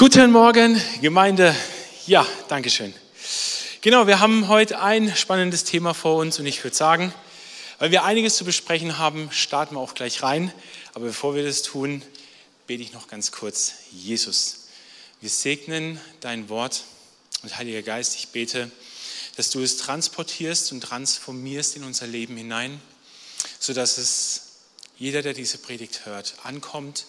Guten Morgen, Gemeinde. Ja, danke schön. Genau, wir haben heute ein spannendes Thema vor uns und ich würde sagen, weil wir einiges zu besprechen haben, starten wir auch gleich rein. Aber bevor wir das tun, bete ich noch ganz kurz. Jesus, wir segnen dein Wort und Heiliger Geist, ich bete, dass du es transportierst und transformierst in unser Leben hinein, sodass es jeder, der diese Predigt hört, ankommt,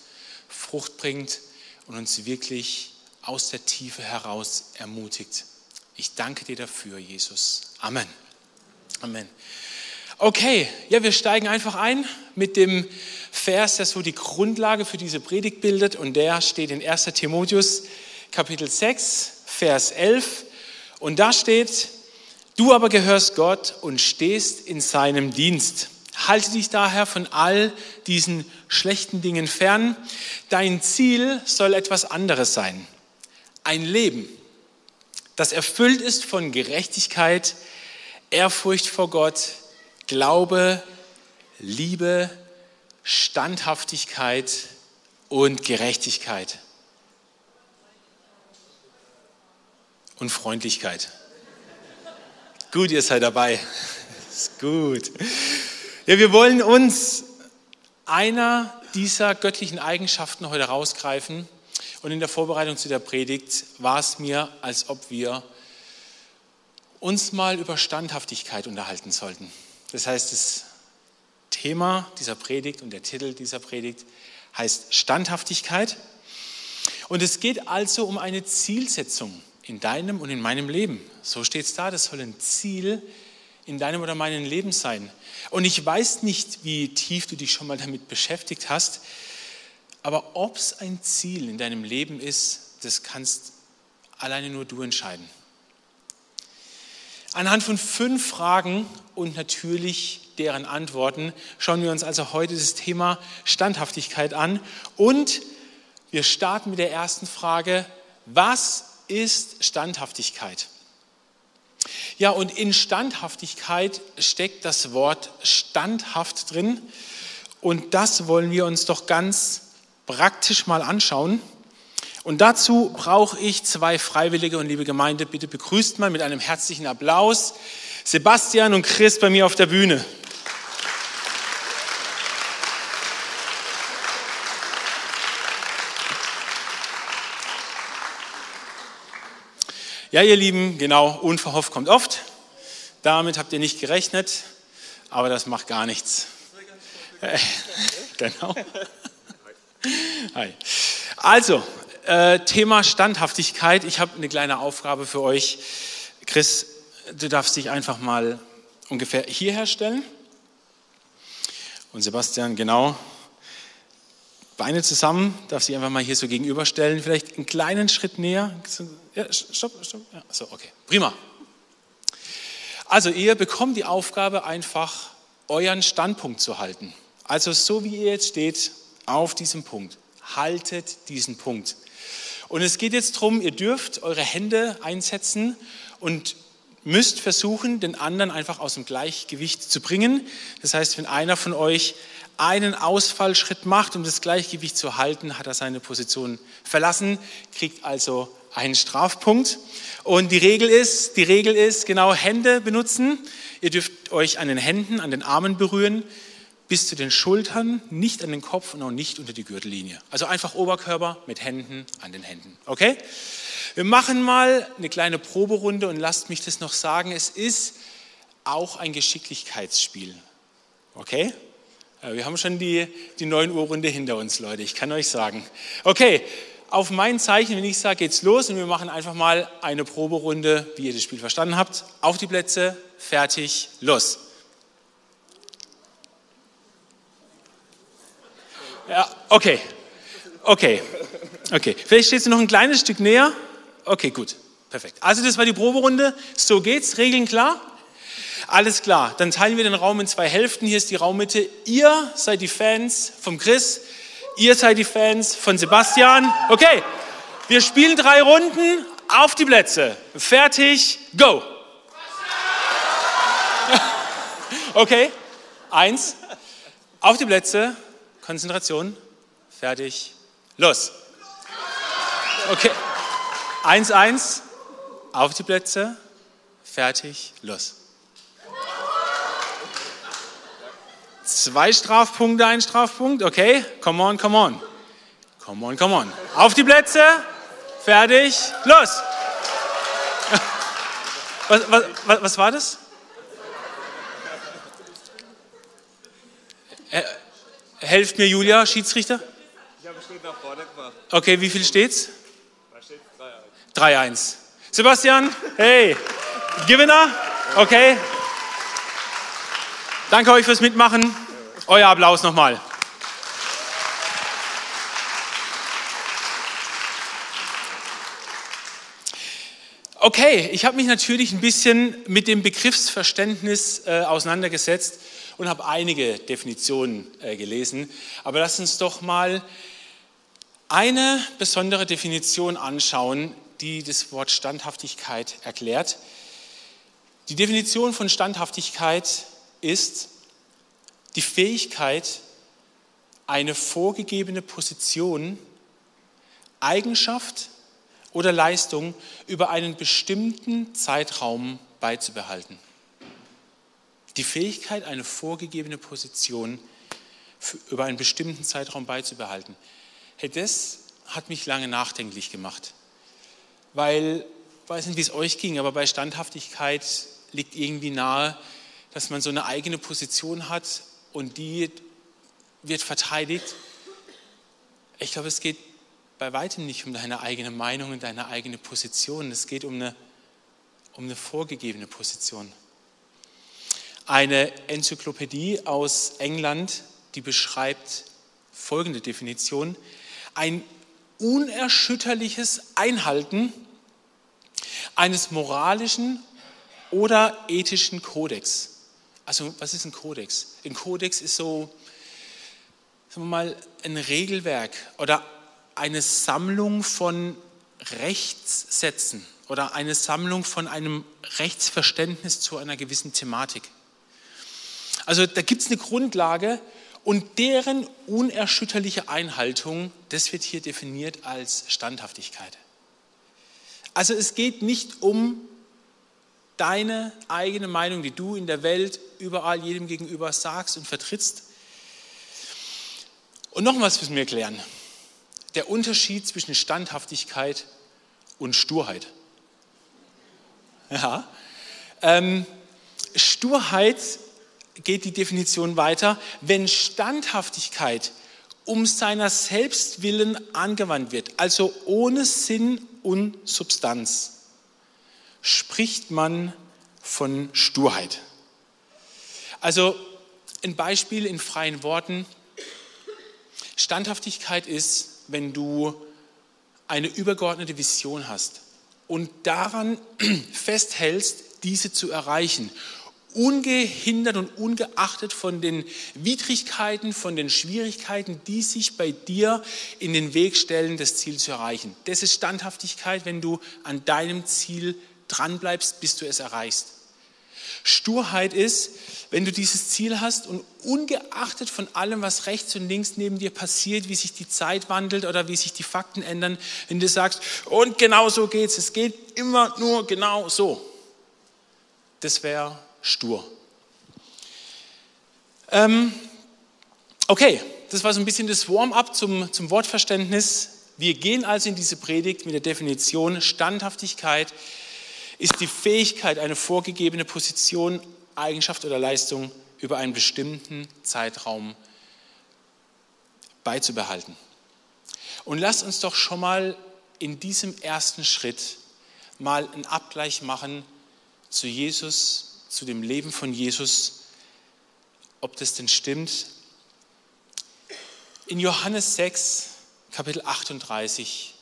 Frucht bringt und uns wirklich aus der Tiefe heraus ermutigt. Ich danke dir dafür, Jesus. Amen. Amen. Okay, ja, wir steigen einfach ein mit dem Vers, der so die Grundlage für diese Predigt bildet und der steht in 1 Timotheus Kapitel 6, Vers 11 und da steht, du aber gehörst Gott und stehst in seinem Dienst. Halte dich daher von all diesen schlechten Dingen fern. Dein Ziel soll etwas anderes sein. Ein Leben, das erfüllt ist von Gerechtigkeit, Ehrfurcht vor Gott, Glaube, Liebe, Standhaftigkeit und Gerechtigkeit. Und Freundlichkeit. Gut, ihr seid dabei. Ist gut. Ja, wir wollen uns einer dieser göttlichen Eigenschaften heute rausgreifen. Und in der Vorbereitung zu der Predigt war es mir, als ob wir uns mal über Standhaftigkeit unterhalten sollten. Das heißt, das Thema dieser Predigt und der Titel dieser Predigt heißt Standhaftigkeit. Und es geht also um eine Zielsetzung in deinem und in meinem Leben. So steht es da, das soll ein Ziel in deinem oder meinem Leben sein. Und ich weiß nicht, wie tief du dich schon mal damit beschäftigt hast, aber ob es ein Ziel in deinem Leben ist, das kannst alleine nur du entscheiden. Anhand von fünf Fragen und natürlich deren Antworten schauen wir uns also heute das Thema Standhaftigkeit an. Und wir starten mit der ersten Frage, was ist Standhaftigkeit? Ja, und in Standhaftigkeit steckt das Wort standhaft drin. Und das wollen wir uns doch ganz praktisch mal anschauen. Und dazu brauche ich zwei Freiwillige und liebe Gemeinde, bitte begrüßt mal mit einem herzlichen Applaus Sebastian und Chris bei mir auf der Bühne. Ja, ihr Lieben, genau, unverhofft kommt oft. Damit habt ihr nicht gerechnet, aber das macht gar nichts. Äh, genau. Hi. Also, äh, Thema Standhaftigkeit. Ich habe eine kleine Aufgabe für euch. Chris, du darfst dich einfach mal ungefähr hierher stellen. Und Sebastian, genau. Beine zusammen, darf sich einfach mal hier so gegenüberstellen. Vielleicht einen kleinen Schritt näher. Ja, stopp, stopp. Ja, so, okay. Prima. Also ihr bekommt die Aufgabe, einfach euren Standpunkt zu halten. Also so wie ihr jetzt steht, auf diesem Punkt. Haltet diesen Punkt. Und es geht jetzt darum, ihr dürft eure Hände einsetzen und müsst versuchen, den anderen einfach aus dem Gleichgewicht zu bringen. Das heißt, wenn einer von euch einen Ausfallschritt macht, um das Gleichgewicht zu halten, hat er seine Position verlassen, kriegt also einen Strafpunkt. Und die Regel ist, die Regel ist, genau Hände benutzen. Ihr dürft euch an den Händen, an den Armen berühren, bis zu den Schultern, nicht an den Kopf und auch nicht unter die Gürtellinie. Also einfach Oberkörper mit Händen an den Händen. Okay? Wir machen mal eine kleine Proberunde und lasst mich das noch sagen. Es ist auch ein Geschicklichkeitsspiel. Okay? Wir haben schon die, die 9 Uhr Runde hinter uns, Leute. Ich kann euch sagen. Okay, auf mein Zeichen, wenn ich sage, geht's los und wir machen einfach mal eine Proberunde, wie ihr das Spiel verstanden habt. Auf die Plätze, fertig, los. Ja, okay. Okay. Okay. Vielleicht stehst du noch ein kleines Stück näher. Okay, gut. Perfekt. Also das war die Proberunde. So geht's. Regeln klar? Alles klar. Dann teilen wir den Raum in zwei Hälften. Hier ist die Raummitte. Ihr seid die Fans vom Chris. Ihr seid die Fans von Sebastian. Okay, wir spielen drei Runden. Auf die Plätze. Fertig, go. Okay, eins. Auf die Plätze. Konzentration. Fertig, los. Okay. 1-1. Auf die Plätze. Fertig. Los. Zwei Strafpunkte, ein Strafpunkt. Okay. Come on, come on. Come on, come on. Auf die Plätze. Fertig. Los. Was, was, was, was war das? Helft mir, Julia, Schiedsrichter. Ich habe steht nach vorne gemacht. Okay, wie viel steht's? Da steht 3-1. 3-1. Sebastian, hey, Gewinner. Okay. Danke euch fürs Mitmachen. Euer Applaus nochmal. Okay, ich habe mich natürlich ein bisschen mit dem Begriffsverständnis äh, auseinandergesetzt und habe einige Definitionen äh, gelesen. Aber lasst uns doch mal eine besondere Definition anschauen, die das Wort Standhaftigkeit erklärt. Die Definition von Standhaftigkeit ist die Fähigkeit, eine vorgegebene Position, Eigenschaft oder Leistung über einen bestimmten Zeitraum beizubehalten. Die Fähigkeit, eine vorgegebene Position für, über einen bestimmten Zeitraum beizubehalten. Hey, das hat mich lange nachdenklich gemacht. Weil, ich weiß nicht, wie es euch ging, aber bei Standhaftigkeit liegt irgendwie nahe, dass man so eine eigene Position hat und die wird verteidigt. Ich glaube, es geht bei weitem nicht um deine eigene Meinung und deine eigene Position. Es geht um eine, um eine vorgegebene Position. Eine Enzyklopädie aus England, die beschreibt folgende Definition. Ein unerschütterliches Einhalten eines moralischen oder ethischen Kodex. Also was ist ein Kodex? Ein Kodex ist so, sagen wir mal, ein Regelwerk oder eine Sammlung von Rechtssätzen oder eine Sammlung von einem Rechtsverständnis zu einer gewissen Thematik. Also da gibt es eine Grundlage und deren unerschütterliche Einhaltung, das wird hier definiert als Standhaftigkeit. Also es geht nicht um deine eigene Meinung, die du in der Welt überall jedem gegenüber sagst und vertrittst. Und noch was müssen wir klären. Der Unterschied zwischen Standhaftigkeit und Sturheit. Ja, ähm, Sturheit geht die Definition weiter, wenn Standhaftigkeit um seiner selbst willen angewandt wird, also ohne Sinn und Substanz, spricht man von Sturheit. Also ein Beispiel in freien Worten. Standhaftigkeit ist, wenn du eine übergeordnete Vision hast und daran festhältst, diese zu erreichen ungehindert und ungeachtet von den Widrigkeiten, von den Schwierigkeiten, die sich bei dir in den Weg stellen, das Ziel zu erreichen. Das ist Standhaftigkeit, wenn du an deinem Ziel dranbleibst, bis du es erreichst. Sturheit ist, wenn du dieses Ziel hast und ungeachtet von allem, was rechts und links neben dir passiert, wie sich die Zeit wandelt oder wie sich die Fakten ändern, wenn du sagst, und genau so geht's, es geht immer nur genau so. Das wäre stur. Ähm, okay, das war so ein bisschen das Warm-up zum, zum Wortverständnis. Wir gehen also in diese Predigt mit der Definition Standhaftigkeit ist die Fähigkeit, eine vorgegebene Position, Eigenschaft oder Leistung über einen bestimmten Zeitraum beizubehalten. Und lasst uns doch schon mal in diesem ersten Schritt mal einen Abgleich machen zu Jesus zu dem Leben von Jesus, ob das denn stimmt. In Johannes 6, Kapitel 38,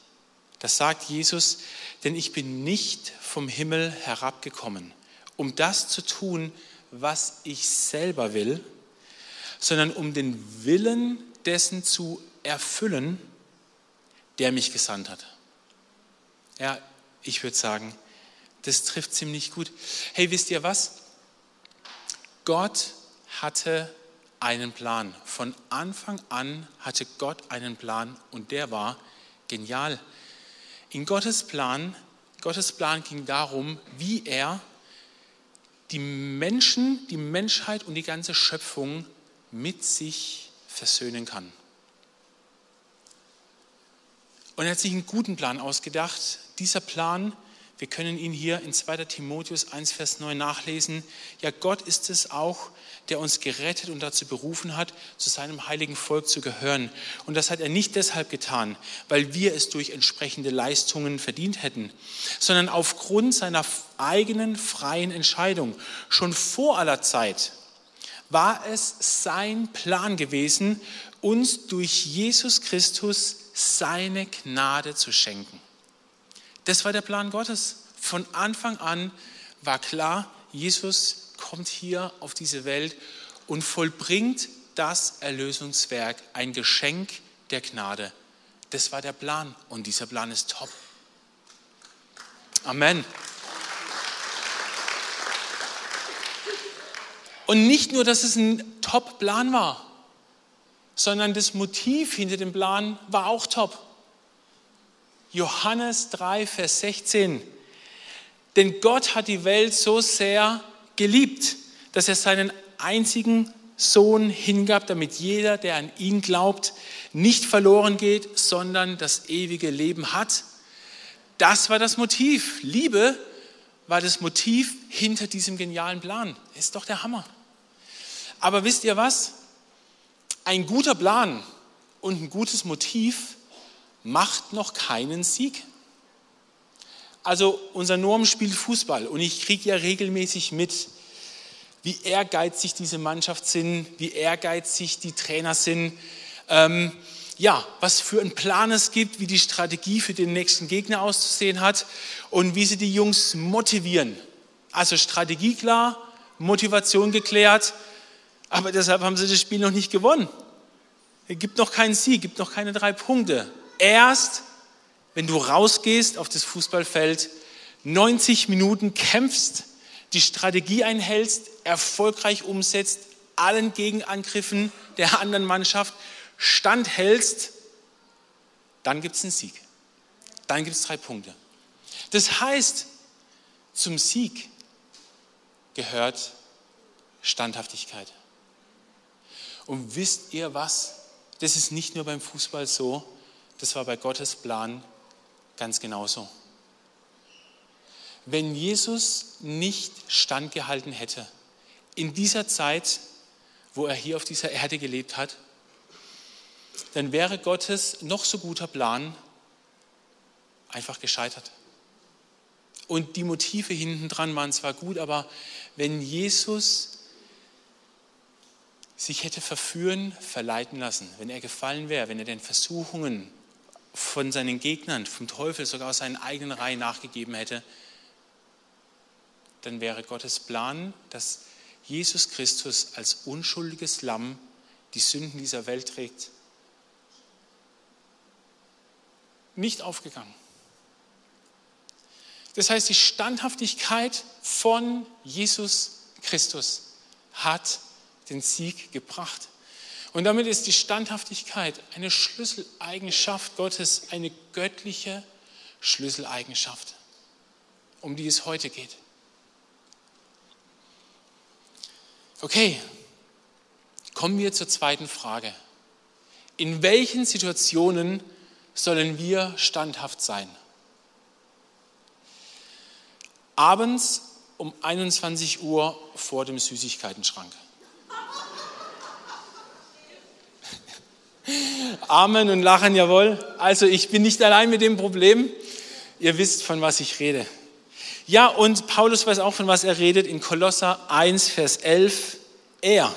da sagt Jesus, denn ich bin nicht vom Himmel herabgekommen, um das zu tun, was ich selber will, sondern um den Willen dessen zu erfüllen, der mich gesandt hat. Ja, ich würde sagen, das trifft ziemlich gut. Hey, wisst ihr was? Gott hatte einen Plan. Von Anfang an hatte Gott einen Plan und der war genial. In Gottes Plan, Gottes Plan ging darum, wie er die Menschen, die Menschheit und die ganze Schöpfung mit sich versöhnen kann. Und er hat sich einen guten Plan ausgedacht. Dieser Plan wir können ihn hier in 2 Timotheus 1, Vers 9 nachlesen. Ja, Gott ist es auch, der uns gerettet und dazu berufen hat, zu seinem heiligen Volk zu gehören. Und das hat er nicht deshalb getan, weil wir es durch entsprechende Leistungen verdient hätten, sondern aufgrund seiner eigenen freien Entscheidung. Schon vor aller Zeit war es sein Plan gewesen, uns durch Jesus Christus seine Gnade zu schenken. Das war der Plan Gottes. Von Anfang an war klar, Jesus kommt hier auf diese Welt und vollbringt das Erlösungswerk, ein Geschenk der Gnade. Das war der Plan und dieser Plan ist top. Amen. Und nicht nur, dass es ein Top-Plan war, sondern das Motiv hinter dem Plan war auch top. Johannes 3, Vers 16. Denn Gott hat die Welt so sehr geliebt, dass er seinen einzigen Sohn hingab, damit jeder, der an ihn glaubt, nicht verloren geht, sondern das ewige Leben hat. Das war das Motiv. Liebe war das Motiv hinter diesem genialen Plan. Ist doch der Hammer. Aber wisst ihr was? Ein guter Plan und ein gutes Motiv macht noch keinen Sieg. Also unser Norm spielt Fußball und ich kriege ja regelmäßig mit, wie ehrgeizig diese Mannschaft sind, wie ehrgeizig die Trainer sind. Ähm, ja, was für einen Plan es gibt, wie die Strategie für den nächsten Gegner auszusehen hat und wie sie die Jungs motivieren. Also Strategie klar, Motivation geklärt, aber deshalb haben sie das Spiel noch nicht gewonnen. Es gibt noch keinen Sieg, gibt noch keine drei Punkte erst, wenn du rausgehst auf das Fußballfeld, 90 Minuten kämpfst, die Strategie einhältst, erfolgreich umsetzt, allen Gegenangriffen der anderen Mannschaft standhältst, dann gibt es einen Sieg. Dann gibt es drei Punkte. Das heißt, zum Sieg gehört Standhaftigkeit. Und wisst ihr was? Das ist nicht nur beim Fußball so, das war bei Gottes Plan ganz genauso. Wenn Jesus nicht standgehalten hätte in dieser Zeit, wo er hier auf dieser Erde gelebt hat, dann wäre Gottes noch so guter Plan einfach gescheitert. Und die Motive hinten dran waren zwar gut, aber wenn Jesus sich hätte verführen, verleiten lassen, wenn er gefallen wäre, wenn er den Versuchungen von seinen Gegnern, vom Teufel, sogar aus seinen eigenen Reihen nachgegeben hätte, dann wäre Gottes Plan, dass Jesus Christus als unschuldiges Lamm die Sünden dieser Welt trägt, nicht aufgegangen. Das heißt, die Standhaftigkeit von Jesus Christus hat den Sieg gebracht. Und damit ist die Standhaftigkeit eine Schlüsseleigenschaft Gottes, eine göttliche Schlüsseleigenschaft, um die es heute geht. Okay, kommen wir zur zweiten Frage. In welchen Situationen sollen wir standhaft sein? Abends um 21 Uhr vor dem Süßigkeitenschrank. Amen und lachen, jawohl. Also ich bin nicht allein mit dem Problem. Ihr wisst, von was ich rede. Ja, und Paulus weiß auch, von was er redet in Kolosser 1, Vers 11. Er,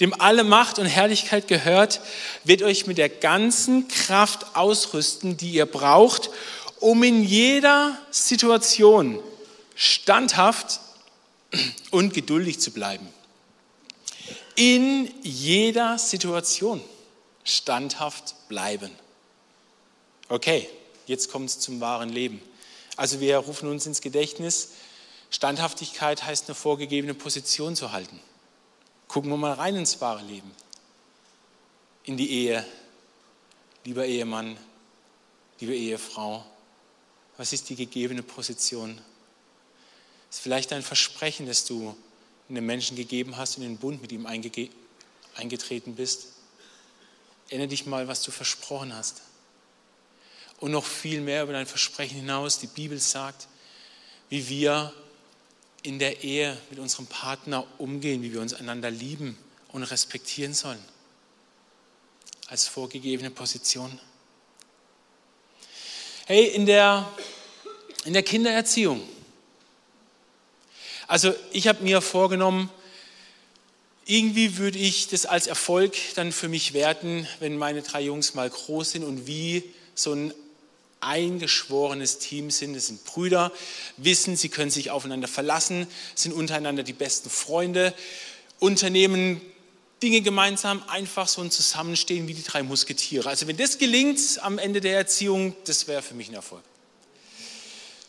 dem alle Macht und Herrlichkeit gehört, wird euch mit der ganzen Kraft ausrüsten, die ihr braucht, um in jeder Situation standhaft und geduldig zu bleiben. In jeder Situation standhaft bleiben. Okay, jetzt kommt es zum wahren Leben. Also wir rufen uns ins Gedächtnis, Standhaftigkeit heißt eine vorgegebene Position zu halten. Gucken wir mal rein ins wahre Leben, in die Ehe, lieber Ehemann, liebe Ehefrau. Was ist die gegebene Position? ist vielleicht ein Versprechen, das du einem Menschen gegeben hast und in den Bund mit ihm eingetreten bist. Erinnere dich mal, was du versprochen hast. Und noch viel mehr über dein Versprechen hinaus. Die Bibel sagt, wie wir in der Ehe mit unserem Partner umgehen, wie wir uns einander lieben und respektieren sollen. Als vorgegebene Position. Hey, in der, in der Kindererziehung also ich habe mir vorgenommen, irgendwie würde ich das als Erfolg dann für mich werten, wenn meine drei Jungs mal groß sind und wie so ein eingeschworenes Team sind. Das sind Brüder, wissen, sie können sich aufeinander verlassen, sind untereinander die besten Freunde, unternehmen Dinge gemeinsam, einfach so ein Zusammenstehen wie die drei Musketiere. Also wenn das gelingt am Ende der Erziehung, das wäre für mich ein Erfolg.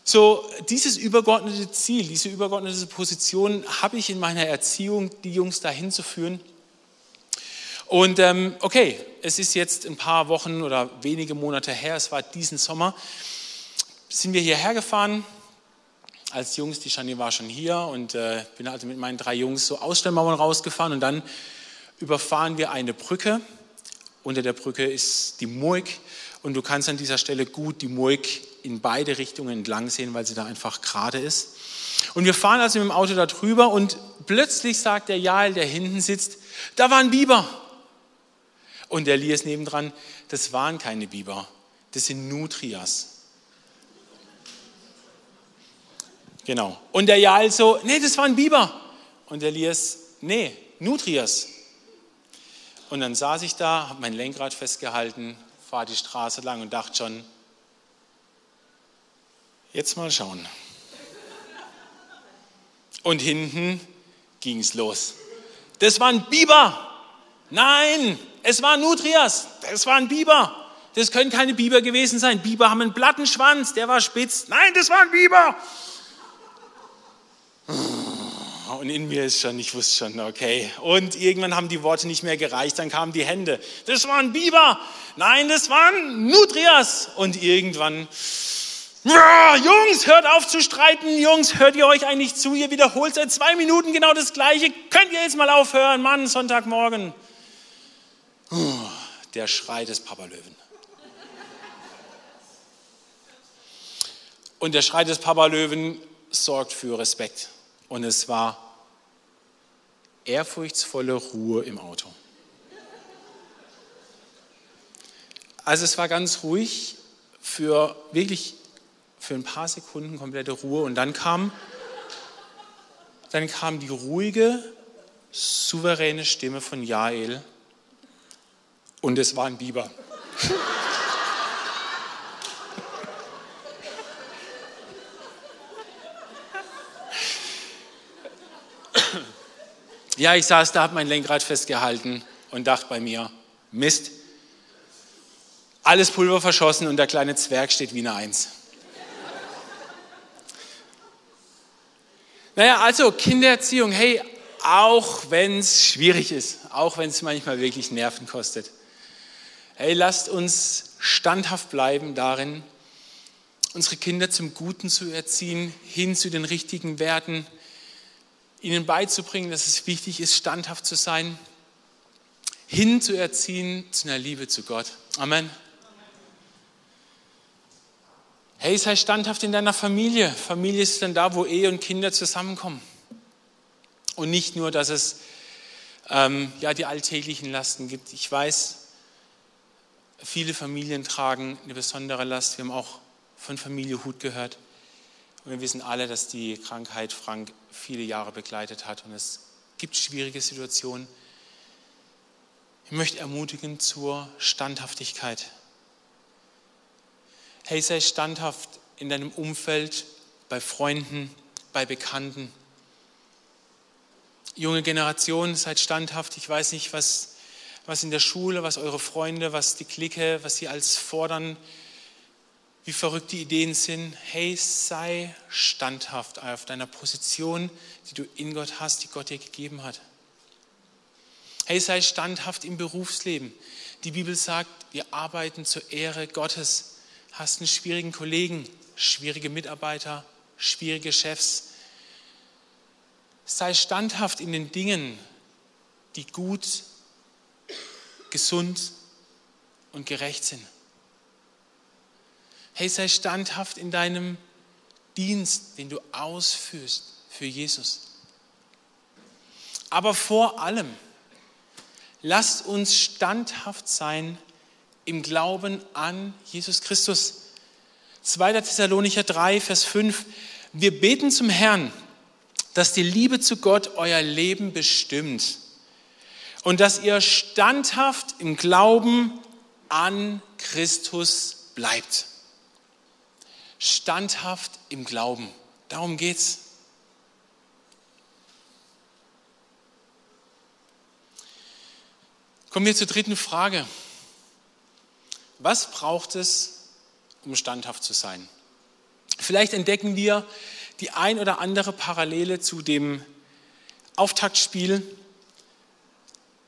So, dieses übergeordnete Ziel, diese übergeordnete Position habe ich in meiner Erziehung, die Jungs dahin zu führen. Und ähm, okay, es ist jetzt ein paar Wochen oder wenige Monate her, es war diesen Sommer, sind wir hierher gefahren als Jungs, die Shani war schon hier und äh, bin also mit meinen drei Jungs so Ausstellmauern rausgefahren und dann überfahren wir eine Brücke. Unter der Brücke ist die Murg und du kannst an dieser Stelle gut die Murg in beide Richtungen entlang sehen, weil sie da einfach gerade ist. Und wir fahren also mit dem Auto da drüber und plötzlich sagt der Jael, der hinten sitzt, da war ein Biber. Und der Lies nebendran, das waren keine Biber, das sind Nutrias. Genau. Und der Jael so, nee, das war ein Biber. Und der Lies, nee, Nutrias. Und dann saß ich da, habe mein Lenkrad festgehalten, fahre die Straße lang und dachte schon, Jetzt mal schauen. Und hinten ging es los. Das war ein Biber. Nein, es war Nutrias. Das war ein Biber. Das können keine Biber gewesen sein. Biber haben einen Plattenschwanz, der war spitz. Nein, das war ein Biber. Und in mir ist schon, ich wusste schon, okay. Und irgendwann haben die Worte nicht mehr gereicht, dann kamen die Hände. Das war ein Biber. Nein, das waren Nutrias. Und irgendwann Jungs, hört auf zu streiten. Jungs, hört ihr euch eigentlich zu? Ihr wiederholt seit zwei Minuten genau das Gleiche. Könnt ihr jetzt mal aufhören? Mann, Sonntagmorgen. Der Schrei des Papalöwen. Und der Schrei des Papalöwen sorgt für Respekt. Und es war ehrfurchtsvolle Ruhe im Auto. Also es war ganz ruhig für wirklich für ein paar Sekunden komplette Ruhe und dann kam, dann kam die ruhige, souveräne Stimme von Jael und es war ein Biber. Ja, ich saß da, habe mein Lenkrad festgehalten und dachte bei mir, Mist, alles Pulver verschossen und der kleine Zwerg steht wie eine Eins. Naja, also Kindererziehung, hey, auch wenn es schwierig ist, auch wenn es manchmal wirklich Nerven kostet. Hey, lasst uns standhaft bleiben darin, unsere Kinder zum Guten zu erziehen, hin zu den richtigen Werten, ihnen beizubringen, dass es wichtig ist, standhaft zu sein, hin zu erziehen zu einer Liebe zu Gott. Amen. Hey, sei standhaft in deiner Familie. Familie ist dann da, wo Ehe und Kinder zusammenkommen. Und nicht nur, dass es ähm, ja, die alltäglichen Lasten gibt. Ich weiß, viele Familien tragen eine besondere Last. Wir haben auch von Familie Hut gehört. Und wir wissen alle, dass die Krankheit Frank viele Jahre begleitet hat. Und es gibt schwierige Situationen. Ich möchte ermutigen zur Standhaftigkeit. Hey, sei standhaft in deinem Umfeld, bei Freunden, bei Bekannten. Junge Generation, seid standhaft. Ich weiß nicht, was, was in der Schule, was eure Freunde, was die Clique, was sie als fordern, wie verrückt die Ideen sind. Hey, sei standhaft auf deiner Position, die du in Gott hast, die Gott dir gegeben hat. Hey, sei standhaft im Berufsleben. Die Bibel sagt, wir arbeiten zur Ehre Gottes hast einen schwierigen Kollegen, schwierige Mitarbeiter, schwierige Chefs. Sei standhaft in den Dingen, die gut, gesund und gerecht sind. Hey, sei standhaft in deinem Dienst, den du ausführst für Jesus. Aber vor allem, lasst uns standhaft sein im Glauben an Jesus Christus. 2. Thessalonicher 3, Vers 5. Wir beten zum Herrn, dass die Liebe zu Gott euer Leben bestimmt und dass ihr standhaft im Glauben an Christus bleibt. Standhaft im Glauben. Darum geht's. Kommen wir zur dritten Frage. Was braucht es, um standhaft zu sein? Vielleicht entdecken wir die ein oder andere Parallele zu dem Auftaktspiel.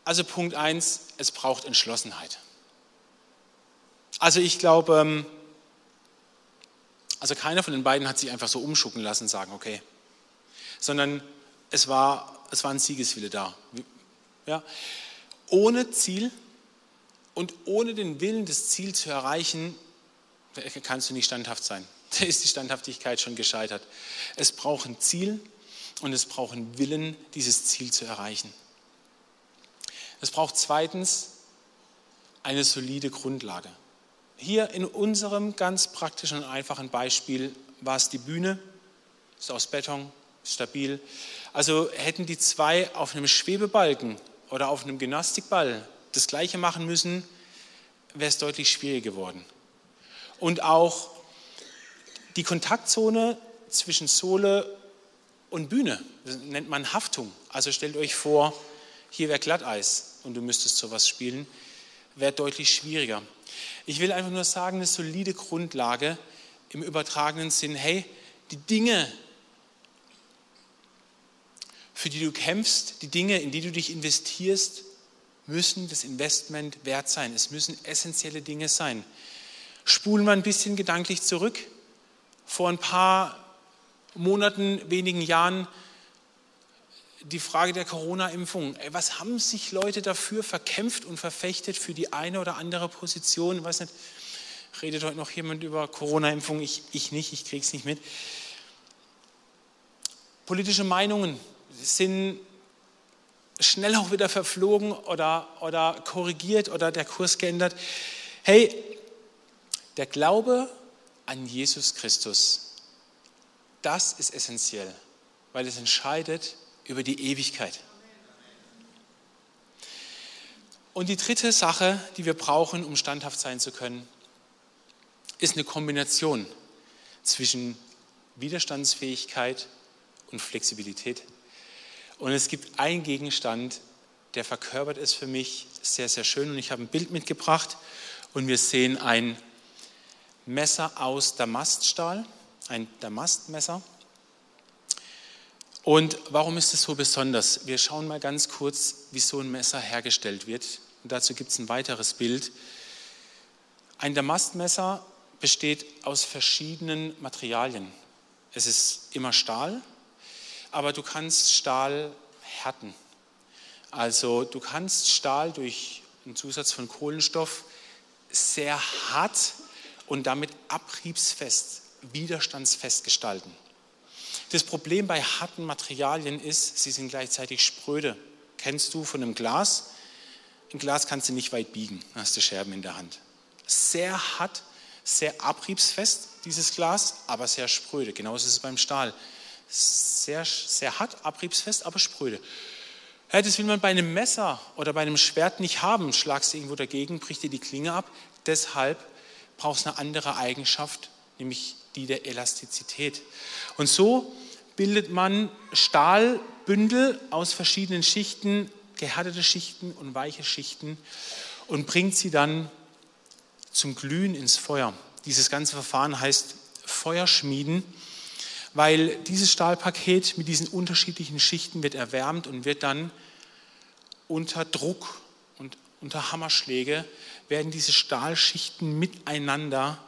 Also Punkt 1, es braucht Entschlossenheit. Also ich glaube, ähm, also keiner von den beiden hat sich einfach so umschucken lassen und sagen, okay, sondern es war, es war ein Siegeswille da. Ja? Ohne Ziel und ohne den Willen, das Ziel zu erreichen, kannst du nicht standhaft sein. Da ist die Standhaftigkeit schon gescheitert. Es braucht ein Ziel und es braucht einen Willen, dieses Ziel zu erreichen. Es braucht zweitens eine solide Grundlage. Hier in unserem ganz praktischen und einfachen Beispiel war es die Bühne, ist aus Beton, stabil. Also hätten die zwei auf einem Schwebebalken oder auf einem Gymnastikball das Gleiche machen müssen, wäre es deutlich schwieriger geworden. Und auch die Kontaktzone zwischen Sohle und Bühne, nennt man Haftung. Also stellt euch vor, hier wäre Glatteis und du müsstest sowas spielen, wäre deutlich schwieriger. Ich will einfach nur sagen, eine solide Grundlage im übertragenen Sinn, hey, die Dinge, für die du kämpfst, die Dinge, in die du dich investierst, müssen das Investment wert sein. Es müssen essentielle Dinge sein. Spulen wir ein bisschen gedanklich zurück. Vor ein paar Monaten, wenigen Jahren, die Frage der Corona-Impfung. Was haben sich Leute dafür verkämpft und verfechtet für die eine oder andere Position? Ich weiß nicht, redet heute noch jemand über Corona-Impfung? Ich, ich nicht, ich kriege es nicht mit. Politische Meinungen sind schnell auch wieder verflogen oder, oder korrigiert oder der Kurs geändert. Hey, der Glaube an Jesus Christus, das ist essentiell, weil es entscheidet über die Ewigkeit. Und die dritte Sache, die wir brauchen, um standhaft sein zu können, ist eine Kombination zwischen Widerstandsfähigkeit und Flexibilität. Und es gibt einen Gegenstand, der verkörpert es für mich sehr, sehr schön. Und ich habe ein Bild mitgebracht und wir sehen ein Messer aus Damaststahl, ein Damastmesser. Und warum ist es so besonders? Wir schauen mal ganz kurz, wie so ein Messer hergestellt wird. Und dazu gibt es ein weiteres Bild. Ein Damastmesser besteht aus verschiedenen Materialien. Es ist immer Stahl, aber du kannst Stahl härten. Also du kannst Stahl durch einen Zusatz von Kohlenstoff sehr hart und damit abriebsfest, widerstandsfest gestalten. Das Problem bei harten Materialien ist, sie sind gleichzeitig spröde. Kennst du von einem Glas? Ein Glas kannst du nicht weit biegen, hast du Scherben in der Hand. Sehr hart, sehr abriebsfest, dieses Glas, aber sehr spröde. Genauso ist es beim Stahl sehr, sehr hart, abriebsfest, aber spröde. Ja, das will man bei einem Messer oder bei einem Schwert nicht haben. Schlagst du irgendwo dagegen, bricht dir die Klinge ab. Deshalb brauchst du eine andere Eigenschaft, nämlich die der Elastizität. Und so bildet man Stahlbündel aus verschiedenen Schichten, gehärtete Schichten und weiche Schichten und bringt sie dann zum Glühen ins Feuer. Dieses ganze Verfahren heißt Feuerschmieden weil dieses Stahlpaket mit diesen unterschiedlichen Schichten wird erwärmt und wird dann unter Druck und unter Hammerschläge werden diese Stahlschichten miteinander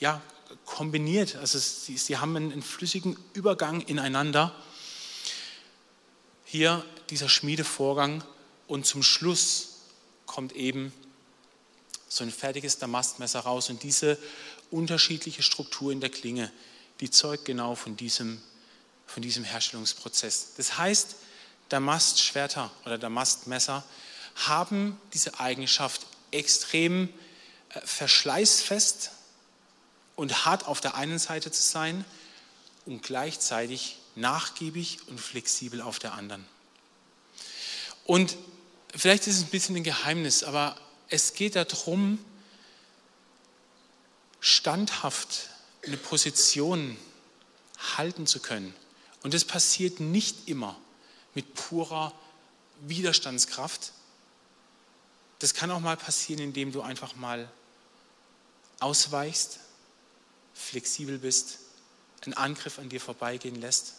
ja, kombiniert. Also sie, sie haben einen, einen flüssigen Übergang ineinander. Hier dieser Schmiedevorgang und zum Schluss kommt eben so ein fertiges Damastmesser raus und diese unterschiedliche Struktur in der Klinge, die zeugt genau von diesem, von diesem Herstellungsprozess. Das heißt, Damastschwerter oder Damastmesser haben diese Eigenschaft extrem äh, verschleißfest und hart auf der einen Seite zu sein und gleichzeitig nachgiebig und flexibel auf der anderen. Und vielleicht ist es ein bisschen ein Geheimnis, aber es geht darum, standhaft eine Position halten zu können. Und das passiert nicht immer mit purer Widerstandskraft. Das kann auch mal passieren, indem du einfach mal ausweichst, flexibel bist, einen Angriff an dir vorbeigehen lässt,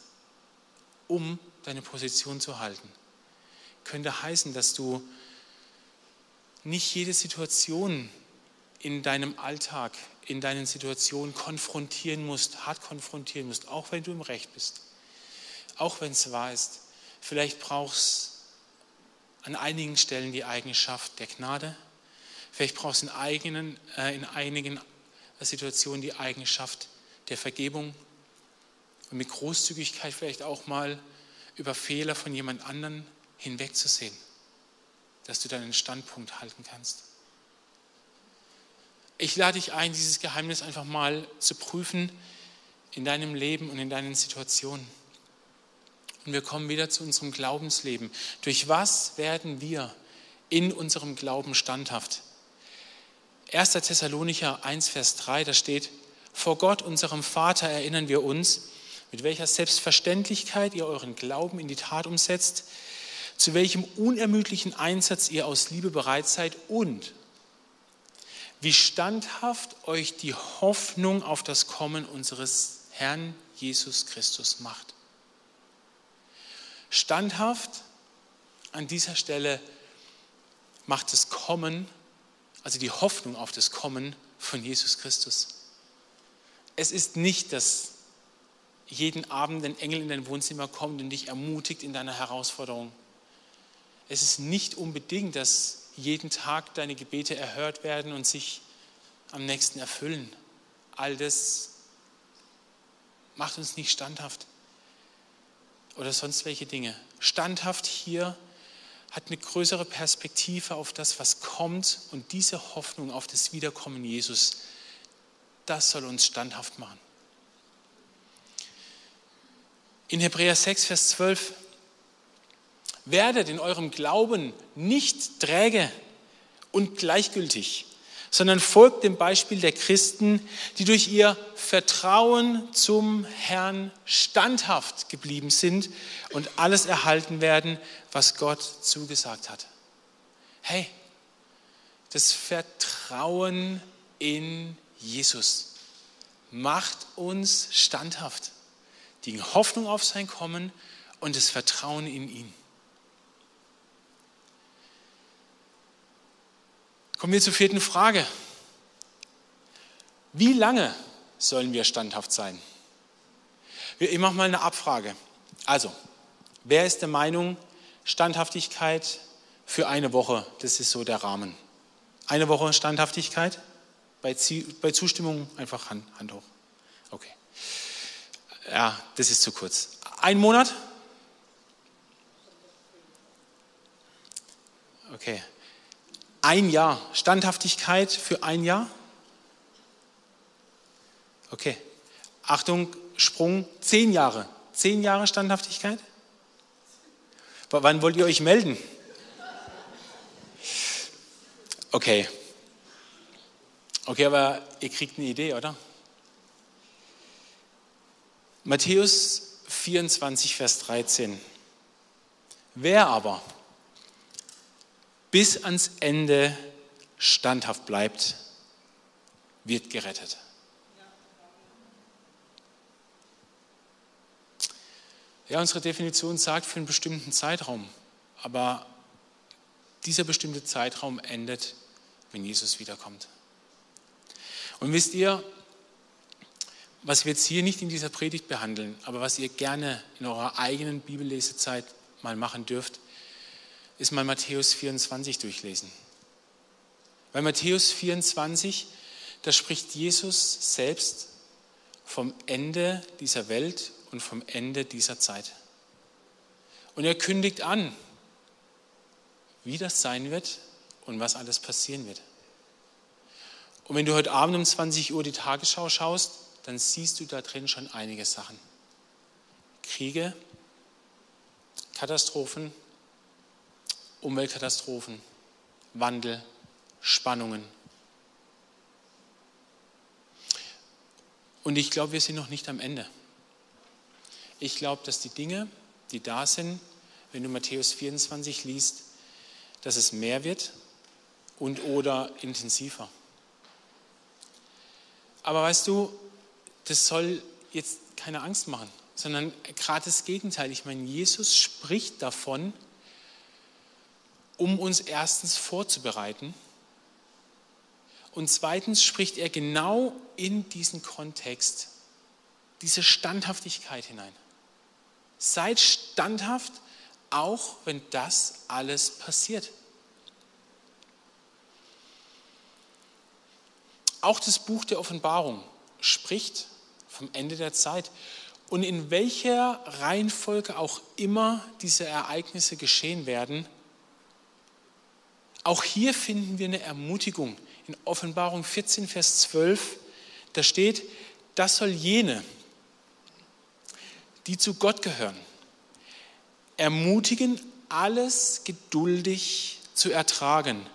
um deine Position zu halten. Könnte heißen, dass du nicht jede Situation in deinem Alltag, in deinen Situationen konfrontieren musst, hart konfrontieren musst, auch wenn du im Recht bist, auch wenn es wahr ist. Vielleicht brauchst an einigen Stellen die Eigenschaft der Gnade, vielleicht brauchst du in, äh, in einigen Situationen die Eigenschaft der Vergebung und mit Großzügigkeit vielleicht auch mal über Fehler von jemand anderen hinwegzusehen dass du deinen Standpunkt halten kannst. Ich lade dich ein, dieses Geheimnis einfach mal zu prüfen in deinem Leben und in deinen Situationen. Und wir kommen wieder zu unserem Glaubensleben. Durch was werden wir in unserem Glauben standhaft? 1. Thessalonicher 1, Vers 3, da steht, vor Gott, unserem Vater, erinnern wir uns, mit welcher Selbstverständlichkeit ihr euren Glauben in die Tat umsetzt, zu welchem unermüdlichen Einsatz ihr aus Liebe bereit seid und wie standhaft euch die Hoffnung auf das Kommen unseres Herrn Jesus Christus macht. Standhaft an dieser Stelle macht das Kommen, also die Hoffnung auf das Kommen von Jesus Christus. Es ist nicht, dass jeden Abend ein Engel in dein Wohnzimmer kommt und dich ermutigt in deiner Herausforderung es ist nicht unbedingt, dass jeden Tag deine Gebete erhört werden und sich am nächsten erfüllen. All das macht uns nicht standhaft. Oder sonst welche Dinge. Standhaft hier hat eine größere Perspektive auf das, was kommt und diese Hoffnung auf das Wiederkommen Jesus, das soll uns standhaft machen. In Hebräer 6, Vers 12 werdet in eurem Glauben nicht träge und gleichgültig, sondern folgt dem Beispiel der Christen, die durch ihr Vertrauen zum Herrn standhaft geblieben sind und alles erhalten werden, was Gott zugesagt hat. Hey, das Vertrauen in Jesus macht uns standhaft. Die Hoffnung auf sein Kommen und das Vertrauen in ihn. Kommen wir zur vierten Frage. Wie lange sollen wir standhaft sein? Ich mache mal eine Abfrage. Also, wer ist der Meinung, Standhaftigkeit für eine Woche, das ist so der Rahmen. Eine Woche Standhaftigkeit? Bei, Zustimmung einfach Hand, Hand hoch. Okay. Ja, das ist zu kurz. Ein Monat? Okay ein Jahr. Standhaftigkeit für ein Jahr? Okay. Achtung, Sprung, zehn Jahre. Zehn Jahre Standhaftigkeit? Wann wollt ihr euch melden? Okay. Okay, aber ihr kriegt eine Idee, oder? Matthäus 24, Vers 13. Wer aber bis ans Ende standhaft bleibt, wird gerettet. Ja, unsere Definition sagt für einen bestimmten Zeitraum, aber dieser bestimmte Zeitraum endet, wenn Jesus wiederkommt. Und wisst ihr, was wir jetzt hier nicht in dieser Predigt behandeln, aber was ihr gerne in eurer eigenen Bibellesezeit mal machen dürft, ist mal Matthäus 24 durchlesen. Bei Matthäus 24, da spricht Jesus selbst vom Ende dieser Welt und vom Ende dieser Zeit. Und er kündigt an, wie das sein wird und was alles passieren wird. Und wenn du heute Abend um 20 Uhr die Tagesschau schaust, dann siehst du da drin schon einige Sachen. Kriege, Katastrophen, Umweltkatastrophen, Wandel, Spannungen. Und ich glaube, wir sind noch nicht am Ende. Ich glaube, dass die Dinge, die da sind, wenn du Matthäus 24 liest, dass es mehr wird und oder intensiver. Aber weißt du, das soll jetzt keine Angst machen, sondern gerade das Gegenteil. Ich meine, Jesus spricht davon, um uns erstens vorzubereiten und zweitens spricht er genau in diesen Kontext diese Standhaftigkeit hinein. Seid standhaft, auch wenn das alles passiert. Auch das Buch der Offenbarung spricht vom Ende der Zeit. Und in welcher Reihenfolge auch immer diese Ereignisse geschehen werden, auch hier finden wir eine Ermutigung. In Offenbarung 14, Vers 12, da steht, das soll jene, die zu Gott gehören, ermutigen, alles geduldig zu ertragen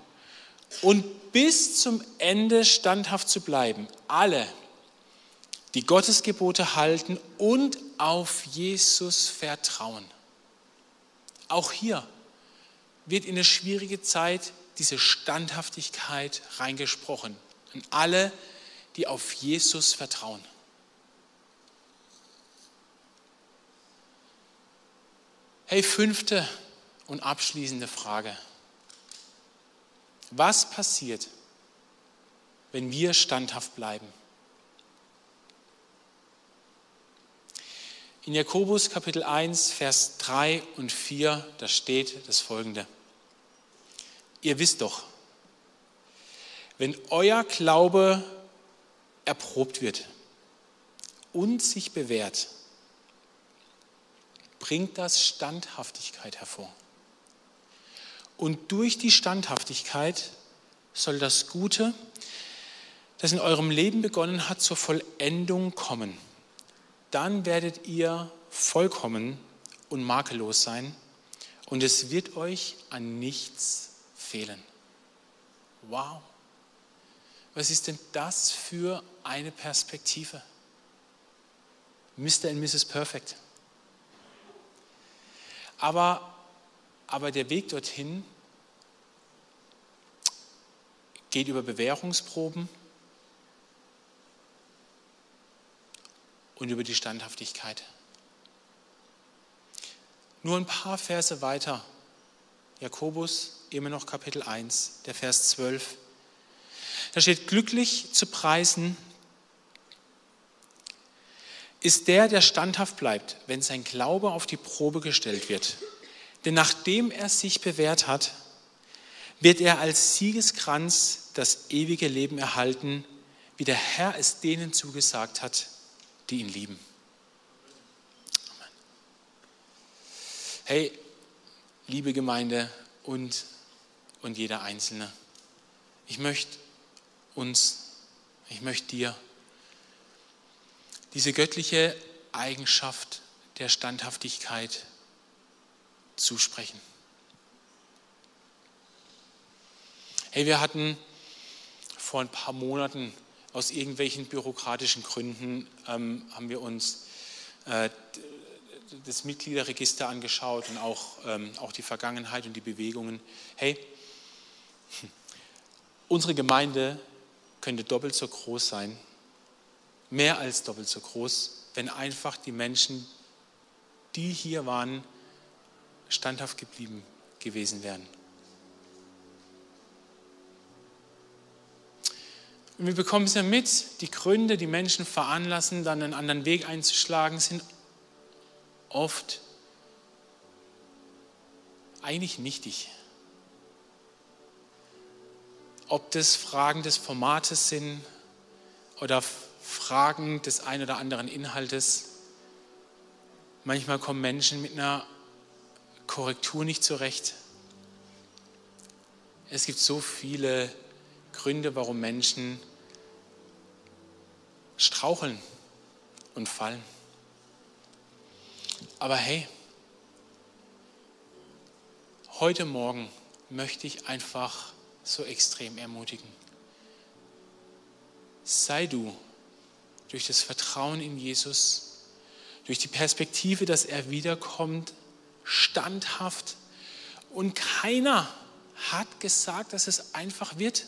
und bis zum Ende standhaft zu bleiben. Alle, die Gottes Gebote halten und auf Jesus vertrauen. Auch hier wird in eine schwierige Zeit diese Standhaftigkeit reingesprochen. An alle, die auf Jesus vertrauen. Hey, fünfte und abschließende Frage. Was passiert, wenn wir standhaft bleiben? In Jakobus Kapitel 1, Vers 3 und 4, da steht das folgende. Ihr wisst doch, wenn euer Glaube erprobt wird und sich bewährt, bringt das Standhaftigkeit hervor. Und durch die Standhaftigkeit soll das Gute, das in eurem Leben begonnen hat, zur Vollendung kommen. Dann werdet ihr vollkommen und makellos sein und es wird euch an nichts fehlen. Wow. Was ist denn das für eine Perspektive? Mr. und Mrs. Perfect. Aber aber der Weg dorthin geht über Bewährungsproben und über die Standhaftigkeit. Nur ein paar Verse weiter. Jakobus, immer noch Kapitel 1, der Vers 12. Da steht, glücklich zu preisen ist der, der standhaft bleibt, wenn sein Glaube auf die Probe gestellt wird. Denn nachdem er sich bewährt hat, wird er als Siegeskranz das ewige Leben erhalten, wie der Herr es denen zugesagt hat, die ihn lieben. Hey, liebe Gemeinde und, und jeder Einzelne, ich möchte uns, ich möchte dir diese göttliche Eigenschaft der Standhaftigkeit zusprechen. Hey, wir hatten vor ein paar Monaten aus irgendwelchen bürokratischen Gründen ähm, haben wir uns äh, das Mitgliederregister angeschaut und auch, ähm, auch die Vergangenheit und die Bewegungen. Hey, unsere Gemeinde könnte doppelt so groß sein, mehr als doppelt so groß, wenn einfach die Menschen, die hier waren, standhaft geblieben gewesen wären. Und wir bekommen es ja mit, die Gründe, die Menschen veranlassen, dann einen anderen Weg einzuschlagen, sind oft eigentlich nichtig. Ob das Fragen des Formates sind oder Fragen des ein oder anderen Inhaltes. Manchmal kommen Menschen mit einer Korrektur nicht zurecht. Es gibt so viele Gründe, warum Menschen straucheln und fallen. Aber hey, heute Morgen möchte ich einfach so extrem ermutigen. Sei du durch das Vertrauen in Jesus, durch die Perspektive, dass er wiederkommt, standhaft. Und keiner hat gesagt, dass es einfach wird.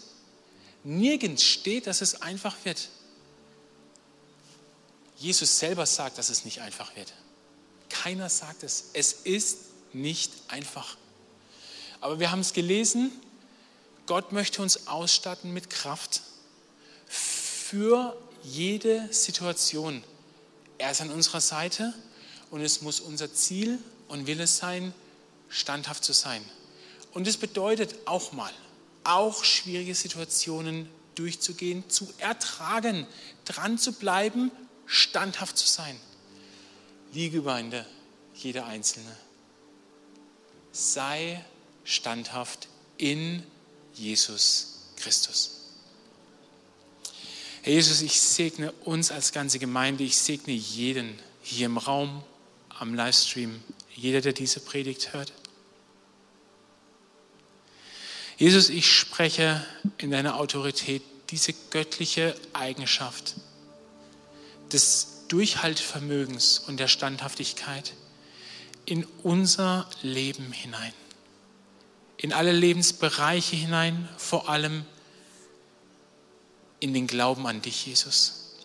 Nirgends steht, dass es einfach wird. Jesus selber sagt, dass es nicht einfach wird. Keiner sagt es. Es ist nicht einfach. Aber wir haben es gelesen, Gott möchte uns ausstatten mit Kraft für jede Situation. Er ist an unserer Seite und es muss unser Ziel und Wille sein, standhaft zu sein. Und es bedeutet auch mal, auch schwierige Situationen durchzugehen, zu ertragen, dran zu bleiben, standhaft zu sein. Liegebeinde, jeder Einzelne. Sei standhaft in Jesus Christus. Herr Jesus, ich segne uns als ganze Gemeinde, ich segne jeden hier im Raum, am Livestream, jeder, der diese Predigt hört. Jesus, ich spreche in deiner Autorität diese göttliche Eigenschaft des Durchhaltvermögens und der Standhaftigkeit in unser Leben hinein, in alle Lebensbereiche hinein, vor allem in den Glauben an dich, Jesus.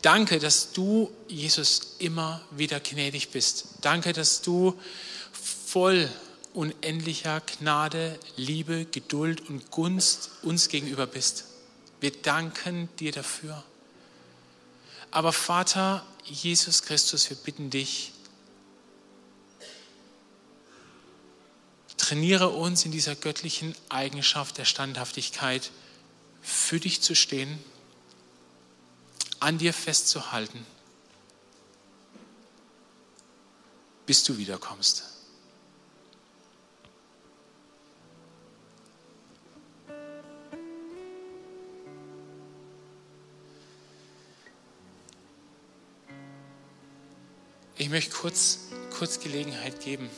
Danke, dass du, Jesus, immer wieder gnädig bist. Danke, dass du voll unendlicher Gnade, Liebe, Geduld und Gunst uns gegenüber bist. Wir danken dir dafür. Aber Vater Jesus Christus, wir bitten dich, trainiere uns in dieser göttlichen Eigenschaft der Standhaftigkeit, für dich zu stehen, an dir festzuhalten, bis du wiederkommst. Ich möchte kurz, kurz Gelegenheit geben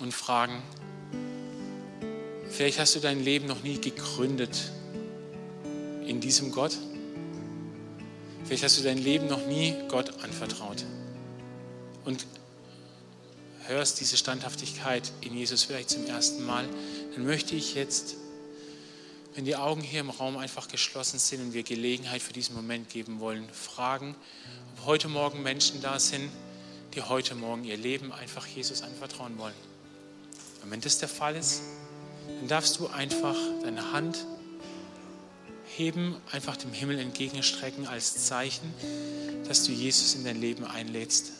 und fragen, vielleicht hast du dein Leben noch nie gegründet in diesem Gott. Vielleicht hast du dein Leben noch nie Gott anvertraut und hörst diese Standhaftigkeit in Jesus vielleicht zum ersten Mal, dann möchte ich jetzt, wenn die Augen hier im Raum einfach geschlossen sind und wir Gelegenheit für diesen Moment geben wollen, fragen, ob heute Morgen Menschen da sind, die heute Morgen ihr Leben einfach Jesus anvertrauen wollen. Und wenn das der Fall ist, dann darfst du einfach deine Hand heben, einfach dem Himmel entgegenstrecken als Zeichen, dass du Jesus in dein Leben einlädst.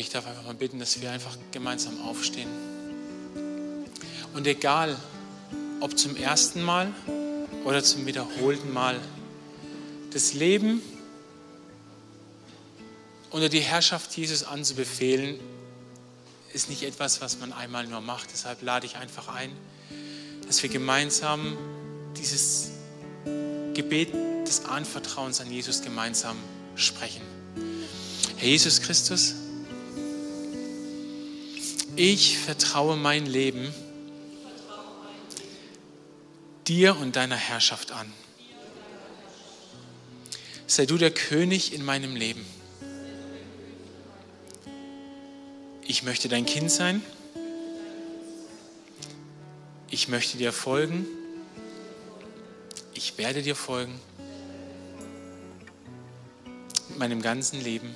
Okay, ich darf einfach mal bitten, dass wir einfach gemeinsam aufstehen. Und egal, ob zum ersten Mal oder zum wiederholten Mal, das Leben unter die Herrschaft Jesus anzubefehlen, ist nicht etwas, was man einmal nur macht. Deshalb lade ich einfach ein, dass wir gemeinsam dieses Gebet des Anvertrauens an Jesus gemeinsam sprechen. Herr Jesus Christus, ich vertraue mein Leben dir und deiner Herrschaft an. Sei du der König in meinem Leben. ich möchte dein Kind sein. Ich möchte dir folgen. Ich werde dir folgen. Mit meinem ganzen Leben.